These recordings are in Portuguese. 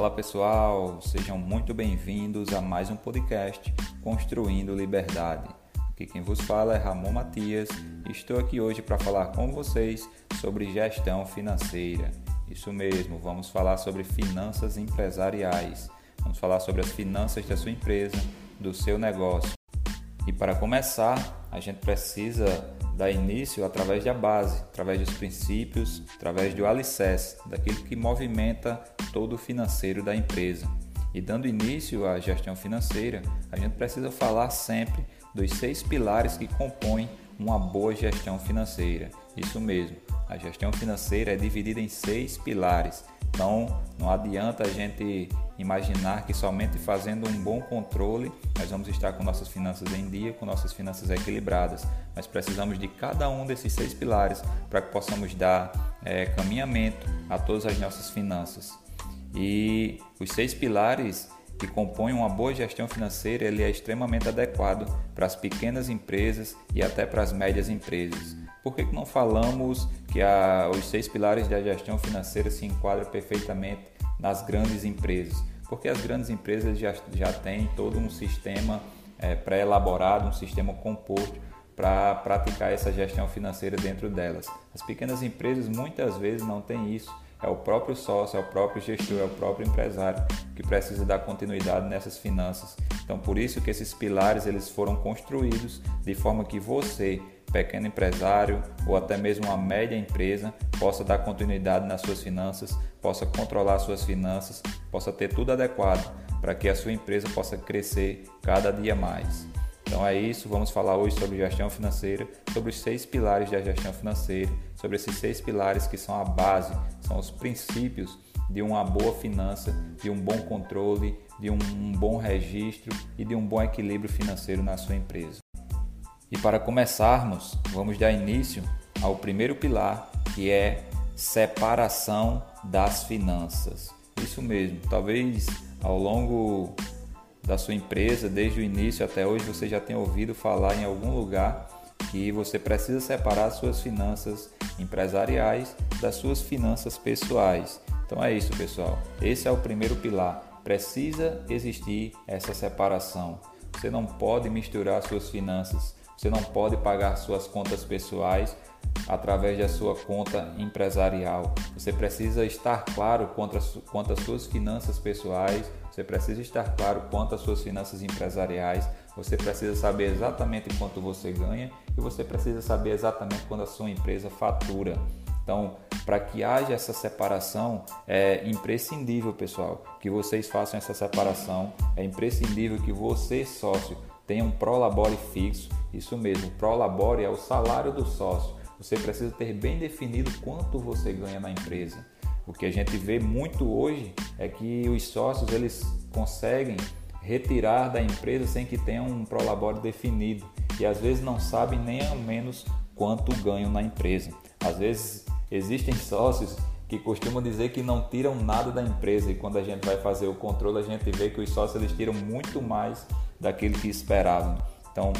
Fala pessoal, sejam muito bem-vindos a mais um podcast Construindo Liberdade. Aqui quem vos fala é Ramon Matias e estou aqui hoje para falar com vocês sobre gestão financeira. Isso mesmo, vamos falar sobre finanças empresariais. Vamos falar sobre as finanças da sua empresa, do seu negócio. E para começar, a gente precisa dar início através da base, através dos princípios, através do alicerce, daquilo que movimenta todo o financeiro da empresa. E dando início à gestão financeira, a gente precisa falar sempre dos seis pilares que compõem uma boa gestão financeira. Isso mesmo, a gestão financeira é dividida em seis pilares. Então, não adianta a gente imaginar que somente fazendo um bom controle nós vamos estar com nossas finanças em dia, com nossas finanças equilibradas. Mas precisamos de cada um desses seis pilares para que possamos dar é, caminhamento a todas as nossas finanças. E os seis pilares que compõem uma boa gestão financeira, ele é extremamente adequado para as pequenas empresas e até para as médias empresas. Por que não falamos que a, os seis pilares da gestão financeira se enquadram perfeitamente nas grandes empresas? Porque as grandes empresas já, já têm todo um sistema é, pré-elaborado, um sistema composto para praticar essa gestão financeira dentro delas. As pequenas empresas muitas vezes não têm isso. É o próprio sócio, é o próprio gestor, é o próprio empresário que precisa dar continuidade nessas finanças. Então, por isso que esses pilares eles foram construídos de forma que você pequeno empresário ou até mesmo uma média empresa possa dar continuidade nas suas finanças, possa controlar suas finanças, possa ter tudo adequado para que a sua empresa possa crescer cada dia mais. Então é isso, vamos falar hoje sobre gestão financeira, sobre os seis pilares da gestão financeira, sobre esses seis pilares que são a base, são os princípios de uma boa finança, de um bom controle, de um bom registro e de um bom equilíbrio financeiro na sua empresa. E para começarmos, vamos dar início ao primeiro pilar, que é separação das finanças. Isso mesmo, talvez ao longo da sua empresa, desde o início até hoje, você já tenha ouvido falar em algum lugar que você precisa separar suas finanças empresariais das suas finanças pessoais. Então é isso, pessoal. Esse é o primeiro pilar. Precisa existir essa separação. Você não pode misturar suas finanças você não pode pagar suas contas pessoais através da sua conta empresarial. Você precisa estar claro quanto, às suas finanças pessoais, você precisa estar claro quanto às suas finanças empresariais, você precisa saber exatamente quanto você ganha e você precisa saber exatamente quanto a sua empresa fatura. Então, para que haja essa separação, é imprescindível, pessoal, que vocês façam essa separação. É imprescindível que você, sócio, tenha um prolabore fixo isso mesmo, prolabore é o salário do sócio. Você precisa ter bem definido quanto você ganha na empresa. O que a gente vê muito hoje é que os sócios eles conseguem retirar da empresa sem que tenham um prolabore definido e às vezes não sabem nem ao menos quanto ganham na empresa. Às vezes existem sócios que costumam dizer que não tiram nada da empresa e quando a gente vai fazer o controle a gente vê que os sócios eles tiram muito mais daquilo que esperavam. Então,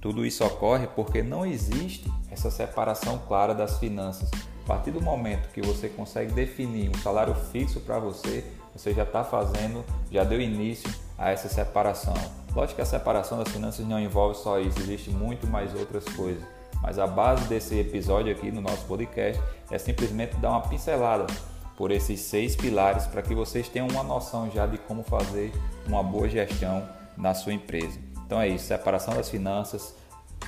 tudo isso ocorre porque não existe essa separação clara das finanças. A partir do momento que você consegue definir um salário fixo para você, você já está fazendo, já deu início a essa separação. Lógico que a separação das finanças não envolve só isso, existe muito mais outras coisas. Mas a base desse episódio aqui no nosso podcast é simplesmente dar uma pincelada por esses seis pilares para que vocês tenham uma noção já de como fazer uma boa gestão na sua empresa. Então é isso, separação das finanças,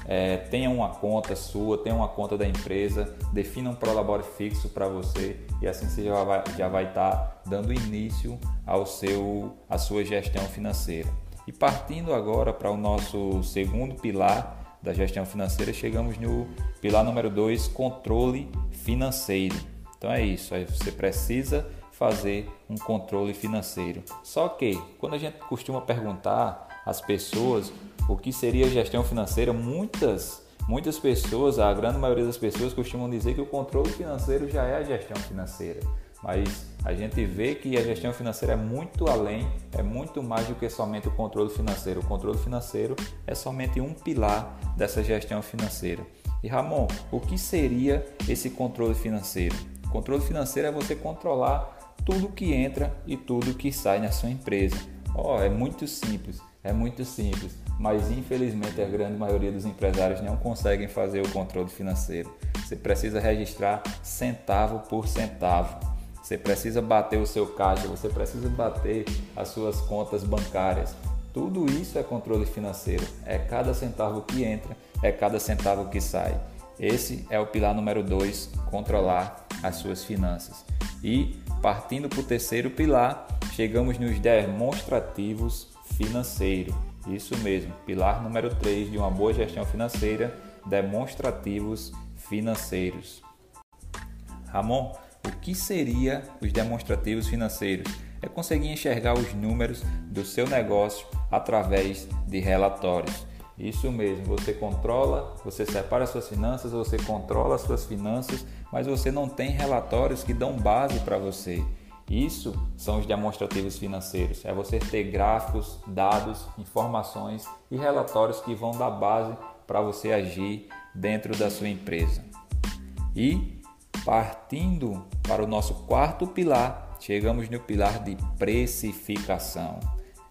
é, tenha uma conta sua, tenha uma conta da empresa, defina um prolabore fixo para você e assim você já vai já vai estar tá dando início ao seu à sua gestão financeira. E partindo agora para o nosso segundo pilar da gestão financeira, chegamos no pilar número 2, controle financeiro. Então é isso, aí você precisa fazer um controle financeiro. Só que quando a gente costuma perguntar as pessoas o que seria gestão financeira, muitas muitas pessoas, a grande maioria das pessoas costumam dizer que o controle financeiro já é a gestão financeira. Mas a gente vê que a gestão financeira é muito além, é muito mais do que somente o controle financeiro. O controle financeiro é somente um pilar dessa gestão financeira. E Ramon, o que seria esse controle financeiro? O controle financeiro é você controlar tudo que entra e tudo que sai na sua empresa. Oh, é muito simples, é muito simples, mas infelizmente a grande maioria dos empresários não conseguem fazer o controle financeiro. Você precisa registrar centavo por centavo. Você precisa bater o seu caixa, você precisa bater as suas contas bancárias. Tudo isso é controle financeiro. É cada centavo que entra, é cada centavo que sai. Esse é o pilar número 2, controlar as suas finanças. E partindo para o terceiro pilar, chegamos nos demonstrativos financeiros. Isso mesmo, pilar número 3 de uma boa gestão financeira, demonstrativos financeiros. Ramon, o que seria os demonstrativos financeiros? É conseguir enxergar os números do seu negócio através de relatórios. Isso mesmo, você controla, você separa suas finanças, você controla as suas finanças, mas você não tem relatórios que dão base para você. Isso são os demonstrativos financeiros. É você ter gráficos, dados, informações e relatórios que vão dar base para você agir dentro da sua empresa. E partindo para o nosso quarto pilar, chegamos no pilar de precificação.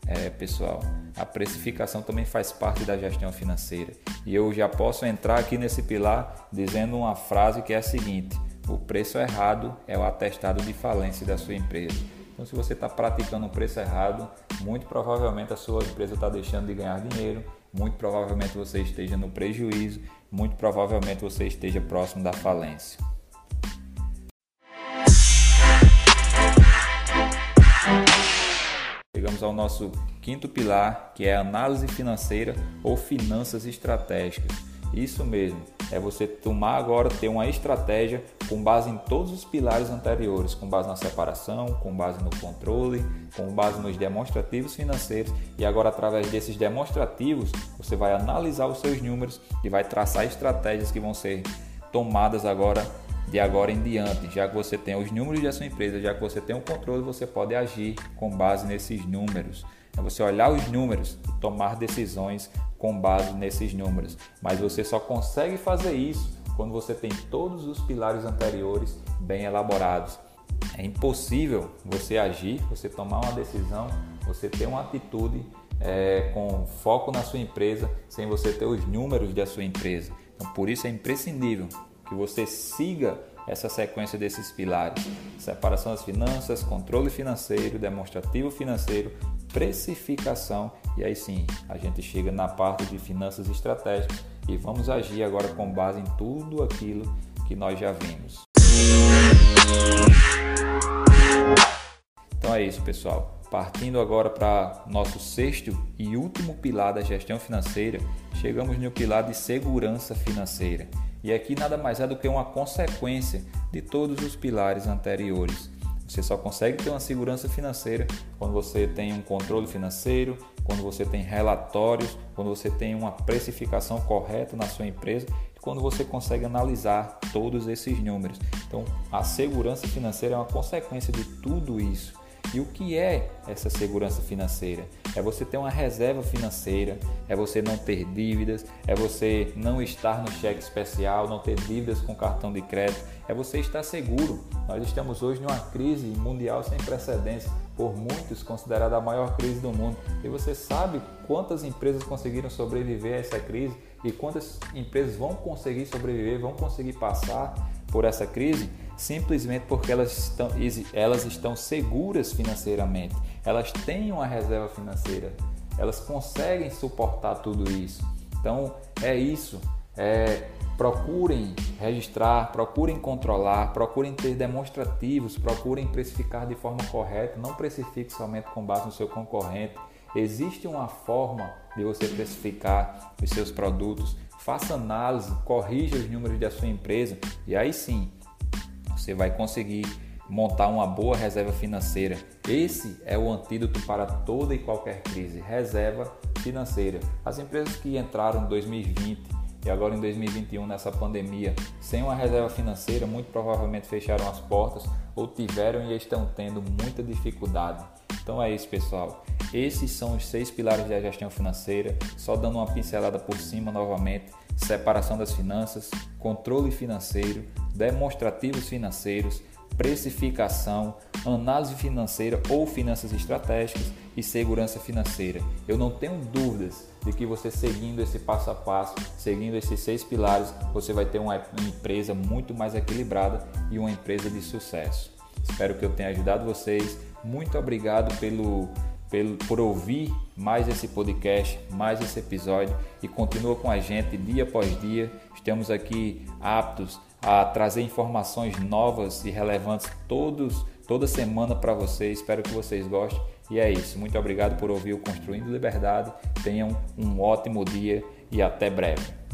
É, pessoal, a precificação também faz parte da gestão financeira. E eu já posso entrar aqui nesse pilar dizendo uma frase que é a seguinte: o preço errado é o atestado de falência da sua empresa. Então, se você está praticando um preço errado, muito provavelmente a sua empresa está deixando de ganhar dinheiro, muito provavelmente você esteja no prejuízo, muito provavelmente você esteja próximo da falência. Chegamos ao nosso quinto pilar, que é análise financeira ou finanças estratégicas. Isso mesmo, é você tomar agora, ter uma estratégia com base em todos os pilares anteriores, com base na separação, com base no controle, com base nos demonstrativos financeiros e agora através desses demonstrativos você vai analisar os seus números e vai traçar estratégias que vão ser tomadas agora de agora em diante, já que você tem os números da sua empresa, já que você tem o controle, você pode agir com base nesses números. É você olhar os números e tomar decisões com base nesses números. Mas você só consegue fazer isso quando você tem todos os pilares anteriores bem elaborados. É impossível você agir, você tomar uma decisão, você ter uma atitude é, com foco na sua empresa sem você ter os números da sua empresa. Então, por isso é imprescindível que você siga essa sequência desses pilares: separação das finanças, controle financeiro, demonstrativo financeiro, precificação e aí sim a gente chega na parte de finanças estratégicas e vamos agir agora com base em tudo aquilo que nós já vimos. Então é isso, pessoal. Partindo agora para nosso sexto e último pilar da gestão financeira, chegamos no pilar de segurança financeira. E aqui nada mais é do que uma consequência de todos os pilares anteriores. Você só consegue ter uma segurança financeira quando você tem um controle financeiro, quando você tem relatórios, quando você tem uma precificação correta na sua empresa e quando você consegue analisar todos esses números. Então, a segurança financeira é uma consequência de tudo isso. E o que é essa segurança financeira? É você ter uma reserva financeira, é você não ter dívidas, é você não estar no cheque especial, não ter dívidas com cartão de crédito, é você estar seguro. Nós estamos hoje numa crise mundial sem precedentes, por muitos considerada a maior crise do mundo. E você sabe quantas empresas conseguiram sobreviver a essa crise e quantas empresas vão conseguir sobreviver, vão conseguir passar por essa crise? Simplesmente porque elas estão, elas estão seguras financeiramente, elas têm uma reserva financeira, elas conseguem suportar tudo isso. Então é isso. É, procurem registrar, procurem controlar, procurem ter demonstrativos, procurem precificar de forma correta, não precifique somente com base no seu concorrente. Existe uma forma de você precificar os seus produtos. Faça análise, corrija os números da sua empresa e aí sim você vai conseguir montar uma boa reserva financeira. Esse é o antídoto para toda e qualquer crise, reserva financeira. As empresas que entraram em 2020 e agora em 2021 nessa pandemia sem uma reserva financeira, muito provavelmente fecharam as portas ou tiveram e estão tendo muita dificuldade. Então é isso, pessoal. Esses são os seis pilares da gestão financeira. Só dando uma pincelada por cima novamente: separação das finanças, controle financeiro, demonstrativos financeiros, precificação, análise financeira ou finanças estratégicas e segurança financeira. Eu não tenho dúvidas de que você seguindo esse passo a passo, seguindo esses seis pilares, você vai ter uma empresa muito mais equilibrada e uma empresa de sucesso. Espero que eu tenha ajudado vocês. Muito obrigado pelo, por ouvir mais esse podcast, mais esse episódio e continua com a gente dia após dia. Estamos aqui aptos a trazer informações novas e relevantes todos, toda semana para vocês. Espero que vocês gostem. E é isso. Muito obrigado por ouvir o Construindo Liberdade. Tenham um ótimo dia e até breve.